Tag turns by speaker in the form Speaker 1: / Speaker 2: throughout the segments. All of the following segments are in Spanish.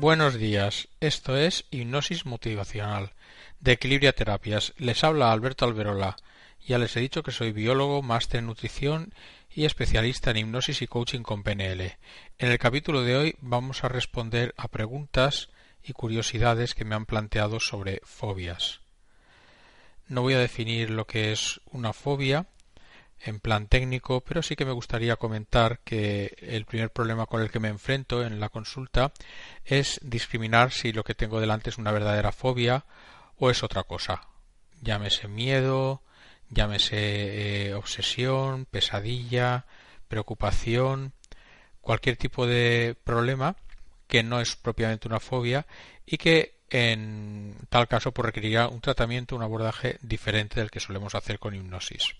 Speaker 1: Buenos días, esto es Hipnosis Motivacional de Equilibria Terapias. Les habla Alberto Alberola. Ya les he dicho que soy biólogo, máster en nutrición y especialista en hipnosis y coaching con PNL. En el capítulo de hoy vamos a responder a preguntas y curiosidades que me han planteado sobre fobias. No voy a definir lo que es una fobia, en plan técnico, pero sí que me gustaría comentar que el primer problema con el que me enfrento en la consulta es discriminar si lo que tengo delante es una verdadera fobia o es otra cosa. Llámese miedo, llámese eh, obsesión, pesadilla, preocupación, cualquier tipo de problema que no es propiamente una fobia y que en tal caso pues, requeriría un tratamiento, un abordaje diferente del que solemos hacer con hipnosis.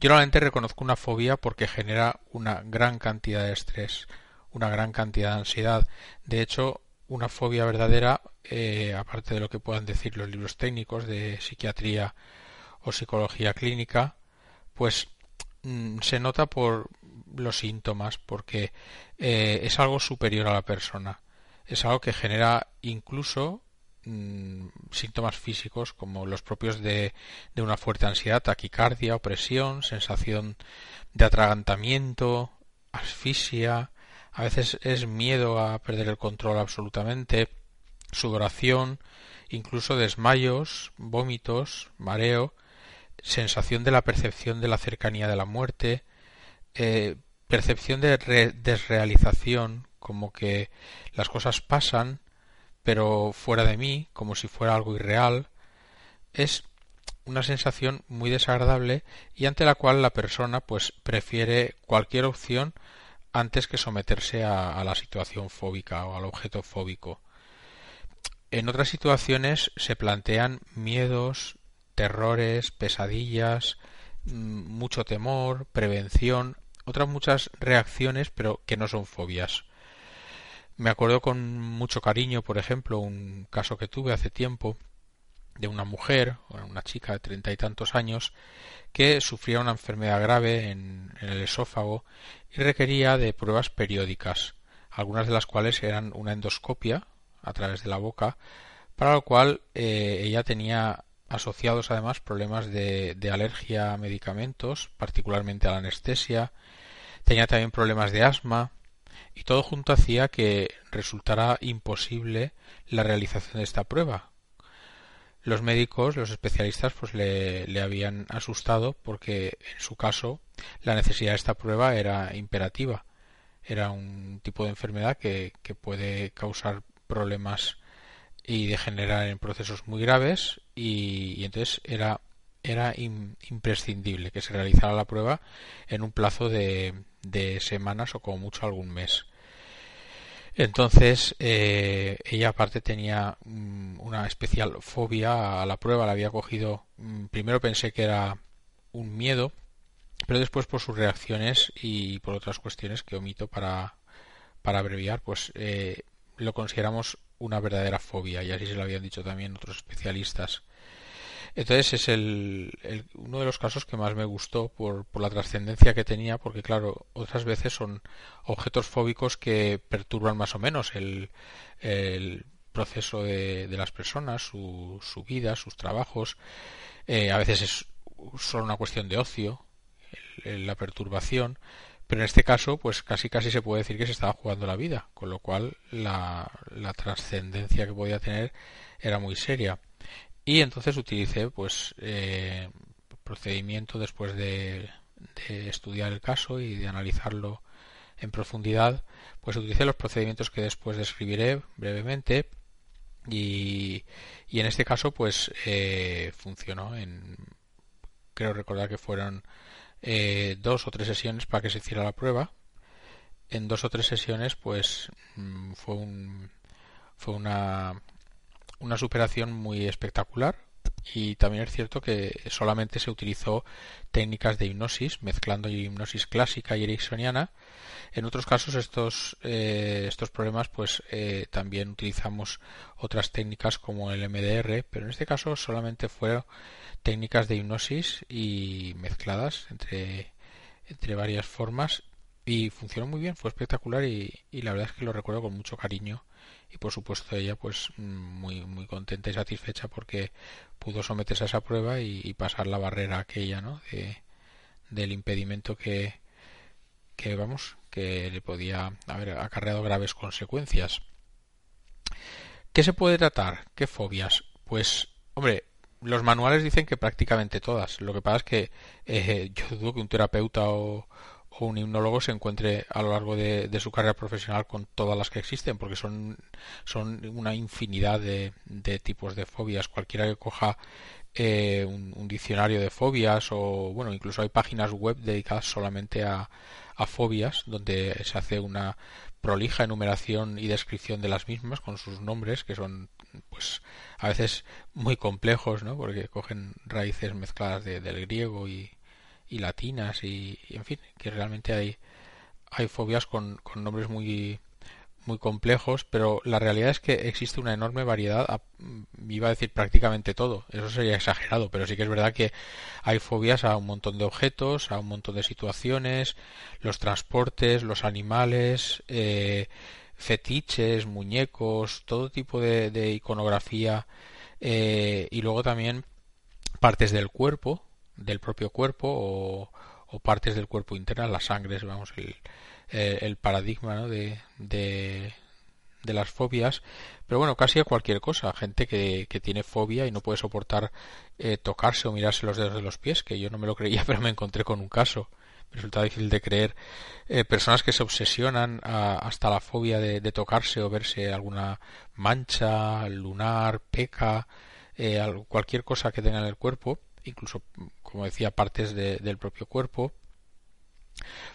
Speaker 1: Yo normalmente reconozco una fobia porque genera una gran cantidad de estrés, una gran cantidad de ansiedad. De hecho, una fobia verdadera, eh, aparte de lo que puedan decir los libros técnicos de psiquiatría o psicología clínica, pues mm, se nota por los síntomas, porque eh, es algo superior a la persona. Es algo que genera incluso Mm, síntomas físicos como los propios de, de, una fuerte ansiedad, taquicardia, opresión, sensación de atragantamiento, asfixia, a veces es miedo a perder el control absolutamente, sudoración, incluso desmayos, vómitos, mareo, sensación de la percepción de la cercanía de la muerte, eh, percepción de desrealización, como que las cosas pasan, pero fuera de mí, como si fuera algo irreal, es una sensación muy desagradable y ante la cual la persona pues prefiere cualquier opción antes que someterse a, a la situación fóbica o al objeto fóbico. En otras situaciones se plantean miedos, terrores, pesadillas, mm, mucho temor, prevención, otras muchas reacciones, pero que no son fobias. Me acuerdo con mucho cariño, por ejemplo, un caso que tuve hace tiempo de una mujer, una chica de treinta y tantos años, que sufría una enfermedad grave en, el esófago y requería de pruebas periódicas, algunas de las cuales eran una endoscopia a través de la boca, para lo cual eh, ella tenía asociados además problemas de, de alergia a medicamentos, particularmente a la anestesia, tenía también problemas de asma, y todo junto hacía que resultara imposible la realización de esta prueba. Los médicos, los especialistas, pues le, le habían asustado porque en su caso la necesidad de esta prueba era imperativa. Era un tipo de enfermedad que, que puede causar problemas y degenerar en procesos muy graves y, y entonces era era imprescindible que se realizara la prueba en un plazo de, de semanas o como mucho algún mes. Entonces, eh, ella aparte tenía mm, una especial fobia a la prueba, la había cogido, mm, primero pensé que era un miedo, pero después por sus reacciones y por otras cuestiones que omito para, para abreviar, pues eh, lo consideramos una verdadera fobia y así se lo habían dicho también otros especialistas. Entonces es el, uno de los casos que más me gustó por, por la trascendencia que tenía, porque claro, otras veces son objetos fóbicos que perturban más o menos el, proceso de, las personas, su, vida, sus trabajos. Eh, a veces es solo una cuestión de ocio, la perturbación, pero en este caso, pues casi casi se puede decir que se estaba jugando la vida, con lo cual la, la trascendencia que podía tener era muy seria y entonces utilicé pues eh, procedimiento después de, estudiar el caso y de analizarlo en profundidad pues utilicé los procedimientos que después describiré brevemente y, y en este caso pues eh, funcionó creo recordar que fueron eh, dos o tres sesiones para que se hiciera la prueba. En dos o tres sesiones pues mm, fue un fue una una superación muy espectacular y también es cierto que solamente se utilizó técnicas de hipnosis mezclando hipnosis clásica y ericksoniana. En otros casos estos eh, estos problemas pues eh, también utilizamos otras técnicas como el MDR pero en este caso solamente fueron técnicas de hipnosis y mezcladas entre entre varias formas y funcionó muy bien fue espectacular y, y la verdad es que lo recuerdo con mucho cariño y por supuesto ella pues muy muy contenta y satisfecha porque pudo someterse a esa prueba y, pasar la barrera aquella no de, del impedimento que que vamos que le podía haber acarreado graves consecuencias ¿Qué se puede tratar? ¿Qué fobias? Pues, hombre, los manuales dicen que prácticamente todas. Lo que pasa es que eh, yo dudo que un terapeuta o, un hipnólogo se encuentre a lo largo de, su carrera profesional con todas las que existen, porque son, son una infinidad de, tipos de fobias. Cualquiera que coja eh, un, diccionario de fobias o, bueno, incluso hay páginas web dedicadas solamente a, a fobias, donde se hace una prolija enumeración y descripción de las mismas con sus nombres, que son, pues, a veces muy complejos, ¿no? Porque cogen raíces mezcladas de, del griego y, y latinas y, en fin, que realmente hay, hay fobias con, con nombres muy, muy complejos, pero la realidad es que existe una enorme variedad, iba a decir prácticamente todo, eso sería exagerado, pero sí que es verdad que hay fobias a un montón de objetos, a un montón de situaciones, los transportes, los animales, eh, fetiches, muñecos, todo tipo de, iconografía eh, y luego también partes del cuerpo, del propio cuerpo o, partes del cuerpo interno, la sangre vamos, el, el paradigma ¿no? de, de, las fobias, pero bueno, casi a cualquier cosa, gente que, que tiene fobia y no puede soportar eh, tocarse o mirarse los dedos de los pies, que yo no me lo creía, pero me encontré con un caso. Me resulta difícil de creer. Eh, personas que se obsesionan hasta la fobia de, de, tocarse o verse alguna mancha, lunar, peca, eh, cualquier cosa que tenga en el cuerpo, incluso como decía, partes del propio cuerpo,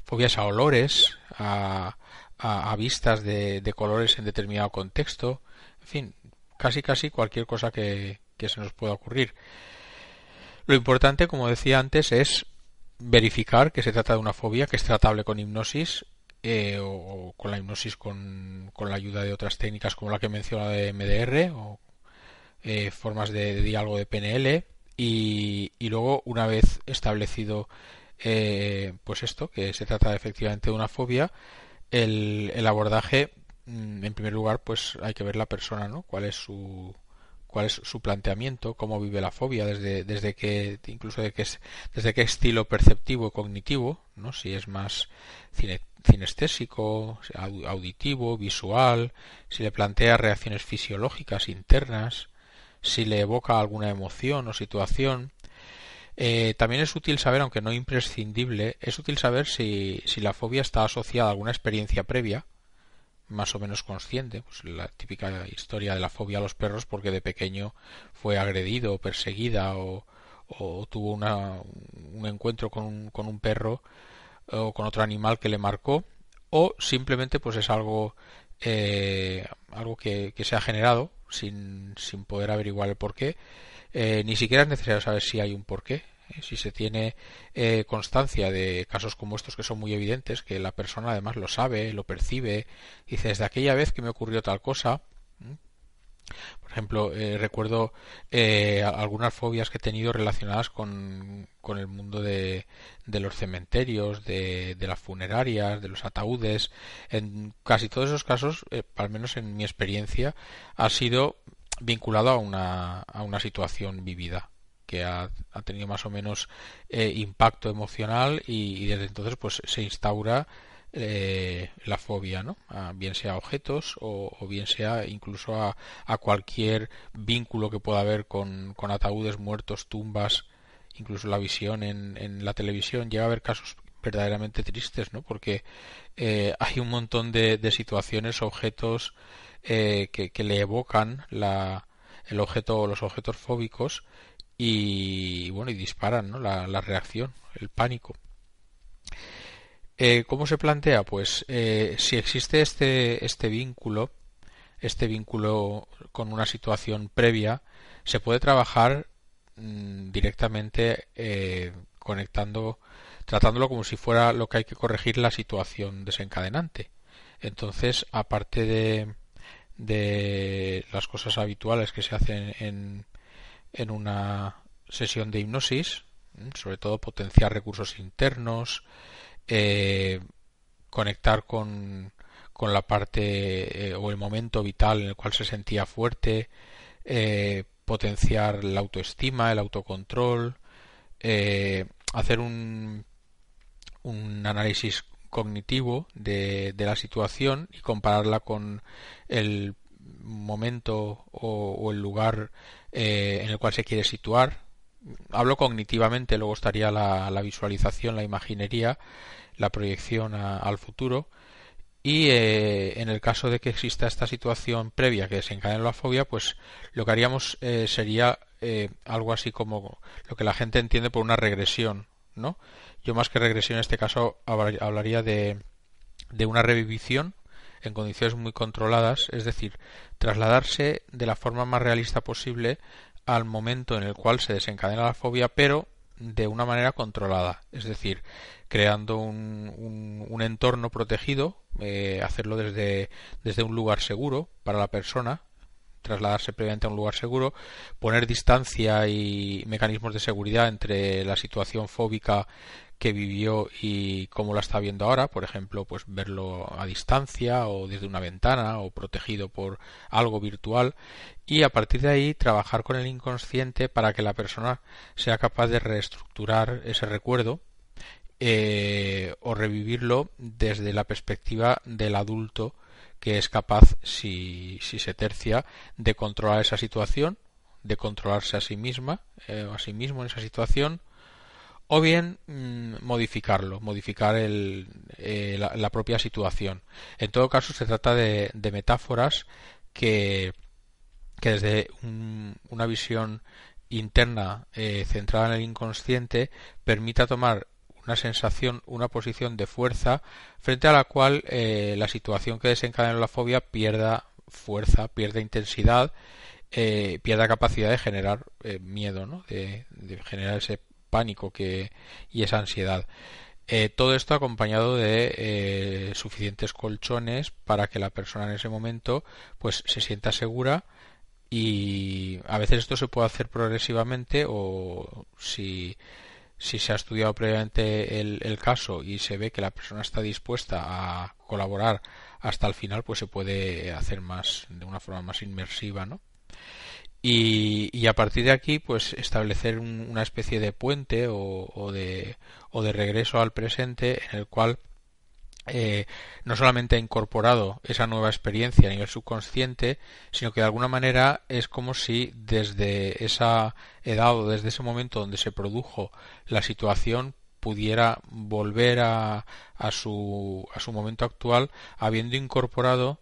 Speaker 1: fobias a olores, a, a, vistas de, colores en determinado contexto, en fin, casi casi cualquier cosa que, que se nos pueda ocurrir. Lo importante, como decía antes, es verificar que se trata de una fobia que es tratable con hipnosis eh, o, con la hipnosis con, con, la ayuda de otras técnicas como la que menciona de MDR o eh, formas de, de, diálogo de PNL y, luego una vez establecido eh, pues esto que se trata efectivamente de una fobia el, el abordaje mm, en primer lugar pues hay que ver la persona no cuál es su cuál es su planteamiento cómo vive la fobia desde desde que incluso de que es, desde qué estilo perceptivo cognitivo no si es más cine, cinestésico auditivo visual si le plantea reacciones fisiológicas internas si le evoca alguna emoción o situación. Eh, también es útil saber, aunque no imprescindible, es útil saber si, si la fobia está asociada a alguna experiencia previa, más o menos consciente, pues la típica historia de la fobia a los perros porque de pequeño fue agredido o perseguida o, tuvo una, un encuentro con un, con un perro o con otro animal que le marcó o simplemente pues es algo eh, algo que, que se ha generado sin, sin poder averiguar el porqué. Eh, ni siquiera es necesario saber si hay un porqué. Eh, si se tiene eh, constancia de casos como estos que son muy evidentes, que la persona además lo sabe, lo percibe, dice desde aquella vez que me ocurrió tal cosa, por ejemplo, eh, recuerdo eh, algunas fobias que he tenido relacionadas con, el mundo de, los cementerios, de, de, las funerarias, de los ataúdes. En casi todos esos casos, eh, al menos en mi experiencia, ha sido vinculado a una, situación vivida que ha, tenido más o menos impacto emocional y, y, desde entonces pues se instaura eh, la fobia, ¿no? bien sea a objetos o, bien sea incluso a, a, cualquier vínculo que pueda haber con, ataúdes muertos, tumbas, incluso la visión en, en la televisión. Llega a haber casos verdaderamente tristes, ¿no? Porque eh, hay un montón de, situaciones, objetos eh, que, le evocan la, el objeto, los objetos fóbicos y bueno y disparan, ¿no? La reacción, el pánico. Eh, ¿Cómo se plantea? Pues eh, si existe este, este vínculo, este vínculo con una situación previa, se puede trabajar mm, directamente eh, conectando, tratándolo como si fuera lo que hay que corregir la situación desencadenante. Entonces, aparte de, de las cosas habituales que se hacen en, en una sesión de hipnosis, sobre todo potenciar recursos internos, eh, conectar con, con la parte eh, o el momento vital en el cual se sentía fuerte, eh, potenciar la autoestima, el autocontrol, hacer un, un análisis cognitivo de, de, la situación y compararla con el momento o, el lugar en el cual se quiere situar. Hablo cognitivamente, luego estaría la, visualización, la imaginería la proyección al futuro y eh, en el caso de que exista esta situación previa que desencadene la fobia, pues lo que haríamos eh, sería eh, algo así como lo que la gente entiende por una regresión, ¿no? Yo más que regresión en este caso hablaría de, de una revivición en condiciones muy controladas, es decir, trasladarse de la forma más realista posible al momento en el cual se desencadena la fobia, pero de una manera controlada, es decir, creando un, un, entorno protegido, eh, hacerlo desde, desde un lugar seguro para la persona, trasladarse previamente a un lugar seguro, poner distancia y mecanismos de seguridad entre la situación fóbica que vivió y cómo la está viendo ahora, por ejemplo, pues verlo a distancia o desde una ventana o protegido por algo virtual y a partir de ahí trabajar con el inconsciente para que la persona sea capaz de reestructurar ese recuerdo eh, o revivirlo desde la perspectiva del adulto que es capaz, si, si se tercia, de controlar esa situación, de controlarse a sí misma eh, a sí mismo en esa situación, o bien mm, modificarlo, modificar el, eh, la, propia situación. En todo caso, se trata de, de metáforas que, que desde una visión interna eh, centrada en el inconsciente permita tomar una sensación, una posición de fuerza frente a la cual eh, la situación que desencadena la fobia pierda fuerza, pierda intensidad, eh, pierda capacidad de generar miedo, ¿no? de, de generar ese pánico que, y esa ansiedad. Eh, todo esto acompañado de eh, suficientes colchones para que la persona en ese momento pues se sienta segura y a veces esto se puede hacer progresivamente o si, si se ha estudiado previamente el, caso y se ve que la persona está dispuesta a colaborar hasta el final pues se puede hacer más de una forma más inmersiva ¿no? Y, a partir de aquí pues establecer una especie de puente o, de, o de regreso al presente en el cual eh, no solamente ha incorporado esa nueva experiencia a nivel subconsciente, sino que de alguna manera es como si desde esa edad o desde ese momento donde se produjo la situación pudiera volver a, a, su, a su momento actual habiendo incorporado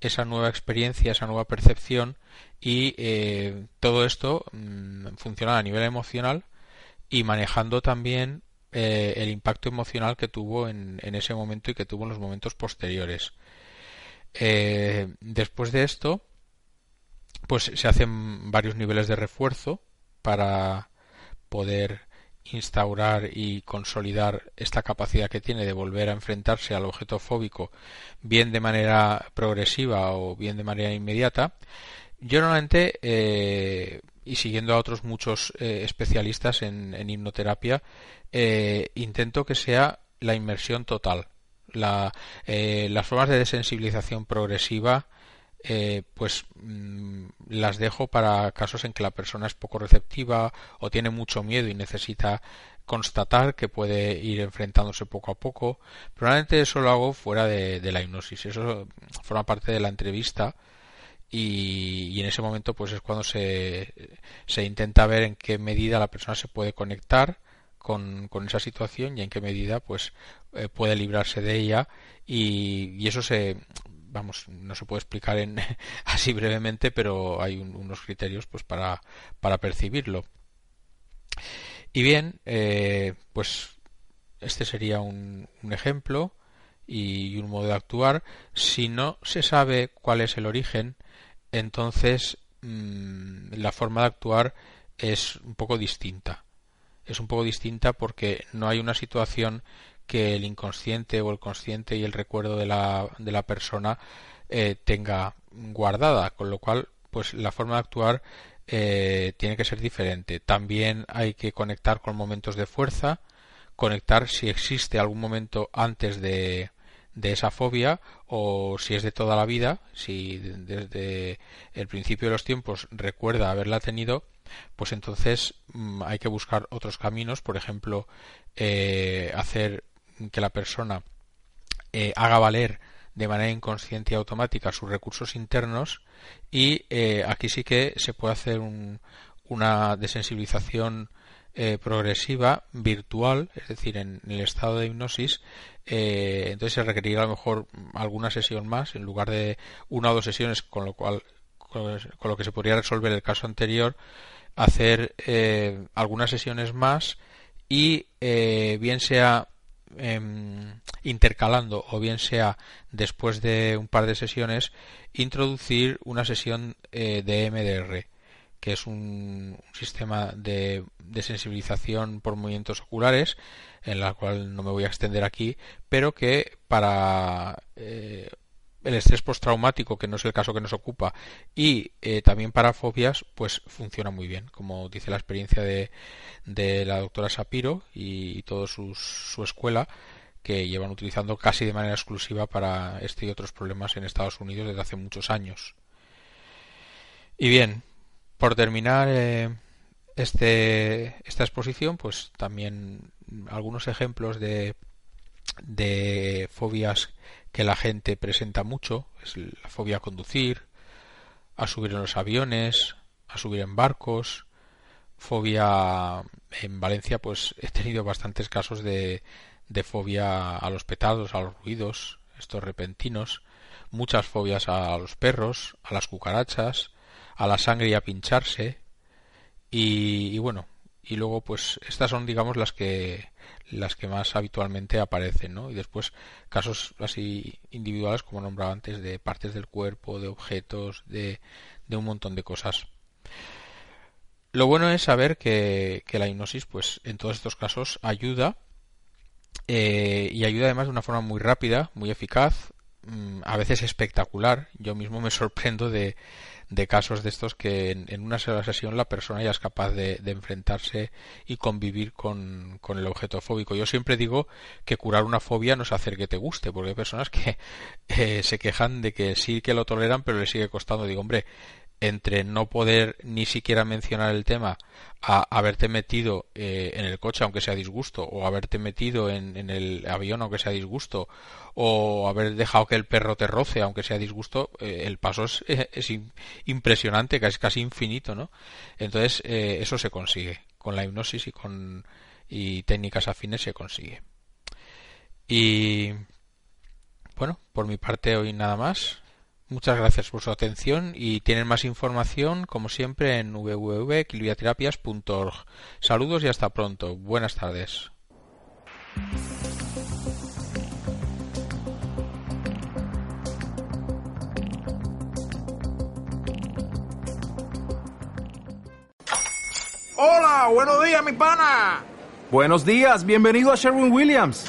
Speaker 1: esa nueva experiencia, esa nueva percepción y eh, todo esto mm, funciona a nivel emocional y manejando también eh, el impacto emocional que tuvo en, ese momento y que tuvo en los momentos posteriores. Eh, después de esto, pues se hacen varios niveles de refuerzo para poder instaurar y consolidar esta capacidad que tiene de volver a enfrentarse al objeto fóbico bien de manera progresiva o bien de manera inmediata, yo normalmente, eh, y siguiendo a otros muchos eh, especialistas en, hipnoterapia, eh, intento que sea la inmersión total. La, las formas de desensibilización progresiva eh, pues mm, las dejo para casos en que la persona es poco receptiva o tiene mucho miedo y necesita constatar que puede ir enfrentándose poco a poco. Probablemente eso lo hago fuera de, la hipnosis. Eso forma parte de la entrevista y, y, en ese momento pues es cuando se, se intenta ver en qué medida la persona se puede conectar con, con, esa situación y en qué medida pues eh, puede librarse de ella. Y, y, eso se vamos no se puede explicar en así brevemente pero hay unos criterios pues para para percibirlo. Y bien eh, pues este sería un, un ejemplo y un modo de actuar. Si no se sabe cuál es el origen entonces mmm, la forma de actuar es un poco distinta. Es un poco distinta porque no hay una situación que el inconsciente o el consciente y el recuerdo de la, de la persona eh, tenga guardada, con lo cual pues la forma de actuar eh, tiene que ser diferente. También hay que conectar con momentos de fuerza, conectar si existe algún momento antes de, de esa fobia o si es de toda la vida, si desde el principio de los tiempos recuerda haberla tenido, pues entonces mm, hay que buscar otros caminos, por ejemplo, eh, hacer que la persona eh, haga valer de manera inconsciente y automática sus recursos internos y eh, aquí sí que se puede hacer un, una desensibilización eh, progresiva virtual, es decir, en, el estado de hipnosis, eh, entonces se requerirá a lo mejor alguna sesión más en lugar de una o dos sesiones, con lo cual con, lo que se podría resolver el caso anterior, hacer eh, algunas sesiones más y bien sea em, intercalando o bien sea después de un par de sesiones introducir una sesión de MDR que es un, sistema de, sensibilización por movimientos oculares, en la cual no me voy a extender aquí, pero que para eh, el estrés postraumático, que no es el caso que nos ocupa, y eh, también para fobias, pues funciona muy bien, como dice la experiencia de, de la doctora Sapiro y, y toda su escuela, que llevan utilizando casi de manera exclusiva para este y otros problemas en Estados Unidos desde hace muchos años. Y bien, por terminar eh, este, esta exposición, pues también algunos ejemplos de, fobias que la gente presenta mucho, es la fobia a conducir, a subir en los aviones, a subir en barcos, fobia en Valencia, pues he tenido bastantes casos de fobia a los petados, a los ruidos, estos repentinos, muchas fobias a los perros, a las cucarachas, a la sangre y a pincharse. Y, bueno y luego pues estas son digamos las que las que más habitualmente aparecen ¿no? y después casos así individuales como nombraba antes de partes del cuerpo de objetos de, de un montón de cosas. Lo bueno es saber que, que la hipnosis pues en todos estos casos ayuda eh, y ayuda además de una forma muy rápida muy eficaz mm, a veces espectacular. Yo mismo me sorprendo de de casos de estos que en, una sola sesión la persona ya es capaz de, enfrentarse y convivir con, con, el objeto fóbico. Yo siempre digo que curar una fobia no es hacer que te guste, porque hay personas que eh, se quejan de que sí que lo toleran, pero le sigue costando. Digo, hombre, entre no poder ni siquiera mencionar el tema a haberte metido eh, en el coche aunque sea disgusto o haberte metido en, el avión aunque sea disgusto o haber dejado que el perro te roce aunque sea disgusto eh, el paso es, es impresionante casi casi infinito no entonces eh, eso se consigue. Con la hipnosis y con y técnicas afines se consigue. Y bueno por mi parte hoy nada más Muchas gracias por su atención y tienen más información, como siempre, en www.equilibriaterapias.org. Saludos y hasta pronto. Buenas tardes.
Speaker 2: Hola, buenos días, mi pana.
Speaker 3: Buenos días, bienvenido a Sherwin Williams.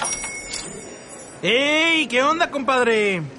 Speaker 2: ¡Ey! ¿Qué onda, compadre?